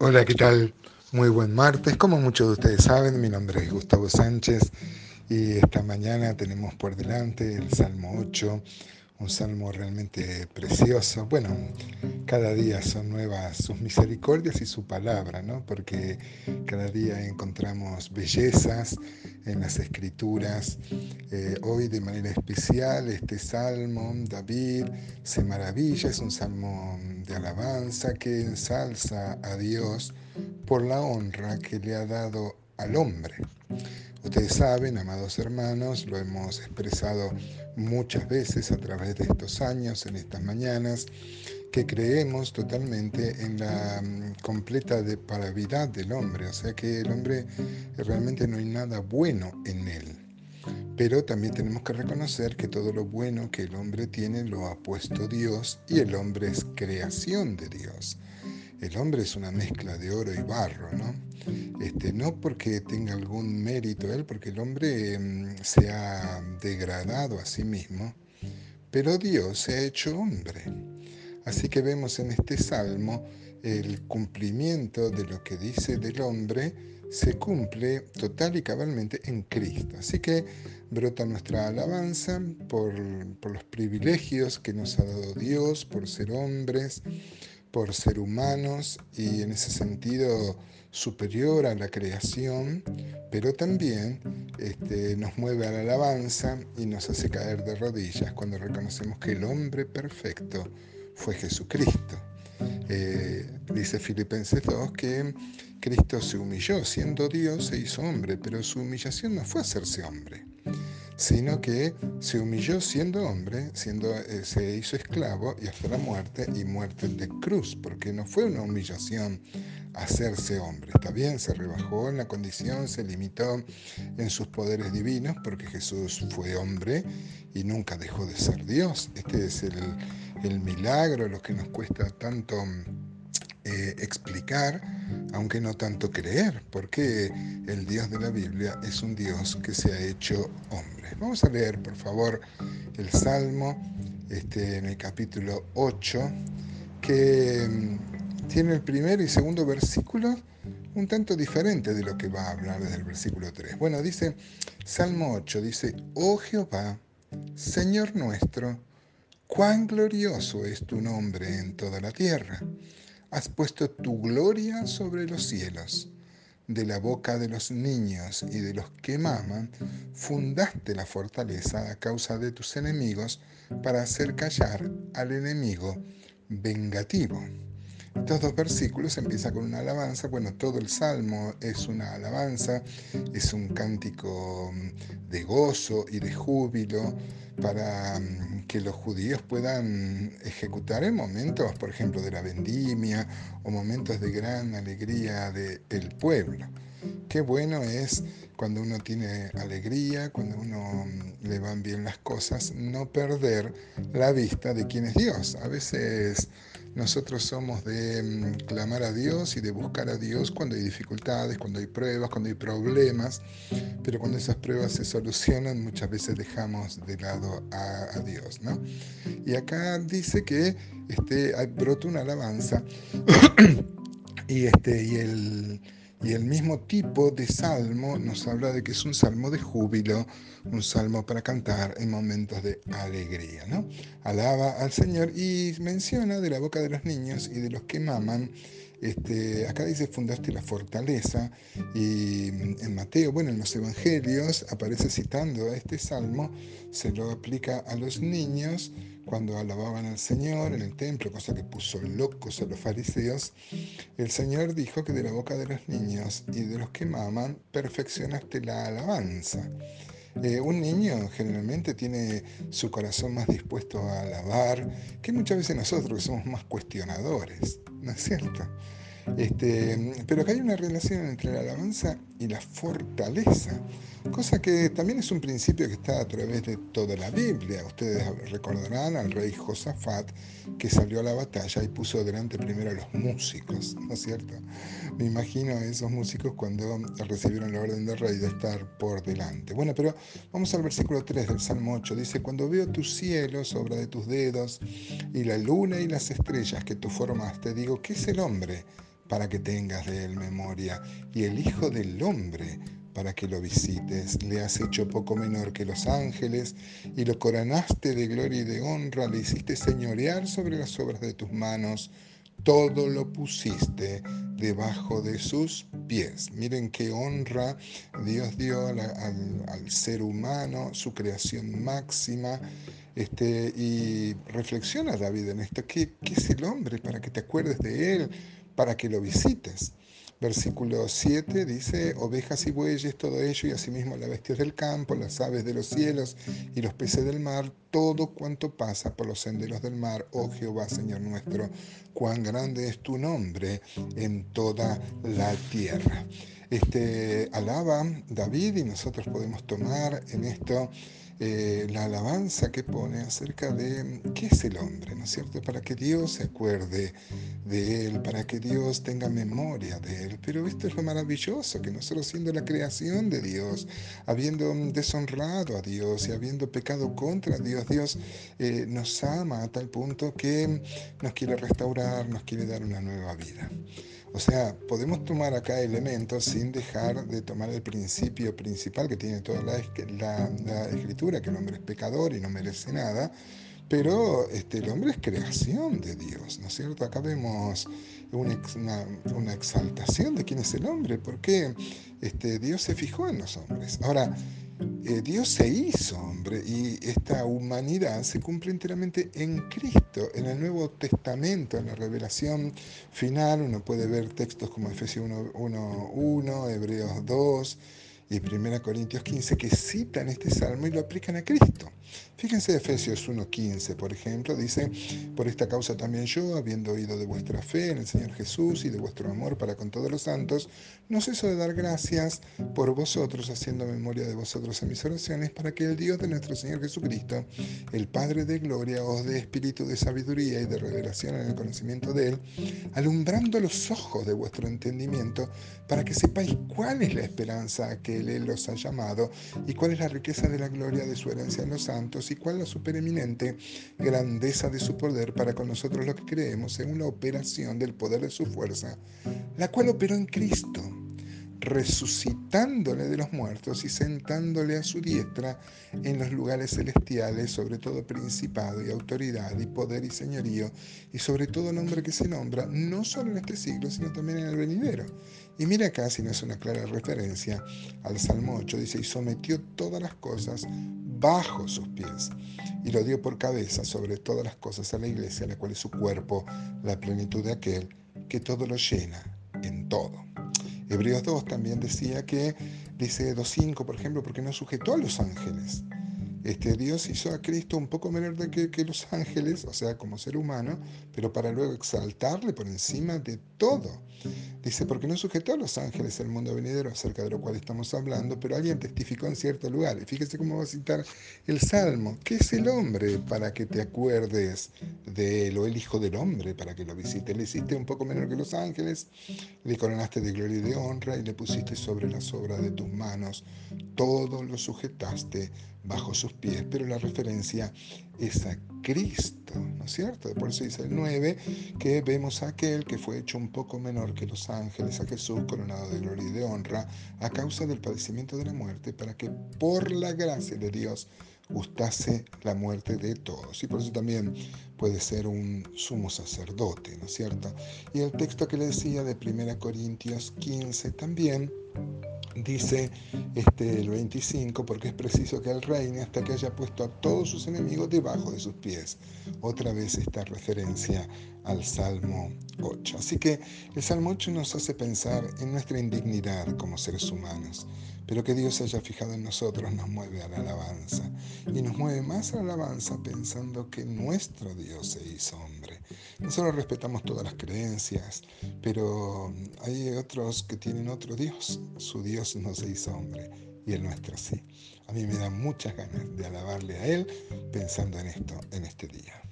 Hola, ¿qué tal? Muy buen martes. Como muchos de ustedes saben, mi nombre es Gustavo Sánchez y esta mañana tenemos por delante el Salmo 8, un salmo realmente precioso. Bueno, cada día son nuevas sus misericordias y su palabra, ¿no? Porque cada día encontramos bellezas en las escrituras. Eh, hoy de manera especial este salmo, David se maravilla, es un salmo de alabanza que ensalza a Dios por la honra que le ha dado al hombre. Ustedes saben, amados hermanos, lo hemos expresado muchas veces a través de estos años, en estas mañanas, que creemos totalmente en la mm, completa depravidad del hombre, o sea que el hombre realmente no hay nada bueno en él. Pero también tenemos que reconocer que todo lo bueno que el hombre tiene lo ha puesto Dios y el hombre es creación de Dios el hombre es una mezcla de oro y barro, ¿no? Este, no porque tenga algún mérito él, porque el hombre mm, se ha degradado a sí mismo, pero Dios se ha hecho hombre. Así que vemos en este salmo el cumplimiento de lo que dice del hombre se cumple total y cabalmente en Cristo. Así que brota nuestra alabanza por, los privilegios que nos ha dado Dios, por ser hombres, por ser humanos y en ese sentido superior a la creación, pero también este, nos mueve a la alabanza y nos hace caer de rodillas cuando reconocemos que el hombre perfecto fue Jesucristo. Eh, dice Filipenses 2 que Cristo se humilló, siendo Dios se hizo hombre, pero su humillación no fue hacerse hombre sino que se humilló siendo hombre, siendo, eh, se hizo esclavo y hasta la muerte y muerte de cruz, porque no fue una humillación hacerse hombre. Está bien, se rebajó en la condición, se limitó en sus poderes divinos, porque Jesús fue hombre y nunca dejó de ser Dios. Este es el, el milagro, lo que nos cuesta tanto eh, explicar, aunque no tanto creer, porque el Dios de la Biblia es un Dios que se ha hecho hombre. Vamos a leer, por favor, el Salmo este, en el capítulo 8, que mm, tiene el primer y segundo versículo un tanto diferente de lo que va a hablar desde el versículo 3. Bueno, dice Salmo 8, dice, oh Jehová, Señor nuestro, cuán glorioso es tu nombre en toda la tierra has puesto tu gloria sobre los cielos. De la boca de los niños y de los que maman, fundaste la fortaleza a causa de tus enemigos para hacer callar al enemigo vengativo. Estos dos versículos empiezan con una alabanza. Bueno, todo el salmo es una alabanza, es un cántico mm, de gozo y de júbilo para mm, que los judíos puedan ejecutar en momentos, por ejemplo, de la vendimia o momentos de gran alegría del pueblo. Qué bueno es cuando uno tiene alegría, cuando uno mm, le van bien las cosas, no perder la vista de quién es Dios. A veces nosotros somos de mm, clamar a Dios y de buscar a Dios cuando hay dificultades, cuando hay pruebas, cuando hay problemas, pero cuando esas pruebas se solucionan muchas veces dejamos de lado a, Dios. ¿no? Y acá dice que este, brota una alabanza y, este, y el y el mismo tipo de salmo nos habla de que es un salmo de júbilo, un salmo para cantar en momentos de alegría. ¿no? Alaba al Señor y menciona de la boca de los niños y de los que maman. Este, acá dice fundaste la fortaleza y en Mateo, bueno, en los evangelios aparece citando este salmo, se lo aplica a los niños cuando alababan al Señor en el templo, cosa que puso locos a los fariseos, el Señor dijo que de la boca de los niños y de los que maman perfeccionaste la alabanza. Un niño generalmente tiene su corazón más dispuesto a alabar que muchas veces nosotros que somos más cuestionadores, ¿no es cierto? Este, pero acá hay una relación entre la alabanza y la fortaleza, cosa que también es un principio que está a través de toda la Biblia. Ustedes recordarán al rey Josafat que salió a la batalla y puso delante primero a los músicos, ¿no es cierto? Me imagino a esos músicos cuando recibieron la orden del rey de estar por delante. Bueno, pero vamos al versículo 3 del Salmo 8. Dice, cuando veo tus cielos, obra de tus dedos, y la luna y las estrellas que tú formaste, digo, ¿qué es el hombre? Para que tengas de él memoria, y el Hijo del Hombre para que lo visites. Le has hecho poco menor que los ángeles y lo coronaste de gloria y de honra, le hiciste señorear sobre las obras de tus manos, todo lo pusiste debajo de sus pies. Miren qué honra Dios dio al, ser humano, su creación máxima. Este, y reflexiona David en esto, ¿qué, ¿qué es el hombre para que te acuerdes de él, para que lo visites? Versículo 7 dice, ovejas y bueyes, todo ello, y asimismo las bestias del campo, las aves de los cielos y los peces del mar, todo cuanto pasa por los senderos del mar, oh Jehová, Señor nuestro, cuán grande es tu nombre en toda la tierra. Este, alaba David y nosotros podemos tomar en esto eh, la alabanza que pone acerca de qué es el hombre, ¿no es cierto? Para que Dios se acuerde de él, para que Dios tenga memoria de él. Pero esto es lo maravilloso, que nosotros siendo la creación de Dios, habiendo deshonrado a Dios y habiendo pecado contra Dios, Dios eh, nos ama a tal punto que nos quiere restaurar, nos quiere dar una nueva vida. O sea, podemos tomar acá elementos sin dejar de tomar el principio principal que tiene toda la, escritura, que el hombre es pecador y no merece nada, pero este, el hombre es creación de Dios, ¿no es cierto? Acá vemos una, exaltación de quién es el hombre, porque este, Dios se fijó en los hombres. Ahora, eh, Dios se hizo hombre y esta humanidad se cumple enteramente en Cristo. En el Nuevo Testamento, en la revelación final, uno puede ver textos como Efesios 1.1, Hebreos 2, y 1 Corintios 15 que citan este salmo y lo aplican a Cristo. Fíjense Efesios 1.15, por ejemplo, dice, por esta causa también yo, habiendo oído de vuestra fe en el Señor Jesús y de vuestro amor para con todos los santos, no ceso de dar gracias por vosotros, haciendo memoria de vosotros en mis oraciones, para que el Dios de nuestro Señor Jesucristo, el Padre de gloria, os dé espíritu de sabiduría y de revelación en el conocimiento de Él, alumbrando los ojos de vuestro entendimiento, para que sepáis cuál es la esperanza que Él los ha llamado y cuál es la riqueza de la gloria de su herencia en los santos y cuál la supereminente grandeza de su poder para con nosotros los que creemos según la operación del poder de su fuerza, la cual operó en Cristo resucitándole de los muertos y sentándole a su diestra en los lugares celestiales, sobre todo principado y autoridad y poder y señorío, y sobre todo nombre que se nombra, no solo en este siglo, sino también en el venidero. Y mira acá, si no es una clara referencia al Salmo 8, dice, y sometió todas las cosas bajo sus pies, y lo dio por cabeza sobre todas las cosas a la iglesia, la cual es su cuerpo, la plenitud de aquel que todo lo llena en todo. Hebreos 2 también decía que, dice 2.5 por ejemplo, porque no sujetó a los ángeles. Este, Dios hizo a Cristo un poco menor de que, que, los ángeles, o sea, como ser humano, pero para luego exaltarle por encima de todo. Dice, porque no sujetó a los ángeles el mundo venidero acerca de lo cual estamos hablando, pero alguien testificó en cierto lugar. Y fíjese cómo va a citar el Salmo. ¿Qué es el hombre para que te acuerdes de él? O el Hijo del Hombre para que lo visite. Le hiciste un poco menor que los ángeles, le coronaste de gloria y de honra y le pusiste sobre las obras de tus manos. Todo lo sujetaste bajo sus pies. Pero la referencia es a Cristo, ¿no es cierto? Por eso dice el 9, que vemos a aquel que fue hecho un poco menor que los ángeles, a Jesús coronado de gloria y de honra, a causa del padecimiento de la muerte, para que por la gracia de Dios gustase la muerte de todos. Y por eso también puede ser un sumo sacerdote, ¿no es cierto? Y el texto que le decía de 1 Corintios 15 también dice este, el 25, porque es preciso que él reine hasta que haya puesto a todos sus enemigos debajo de sus pies. Otra vez esta referencia al Salmo 8. Así que el Salmo 8 nos hace pensar en nuestra indignidad como seres humanos, pero que Dios haya fijado en nosotros nos mueve a la alabanza y nos mueve más a la alabanza pensando que nuestro Dios se hizo hombre. Nosotros respetamos todas las creencias, pero hay otros que tienen otro Dios. Su Dios no se hizo hombre y el nuestro sí. A mí me da muchas ganas de alabarle a Él pensando en esto en este día.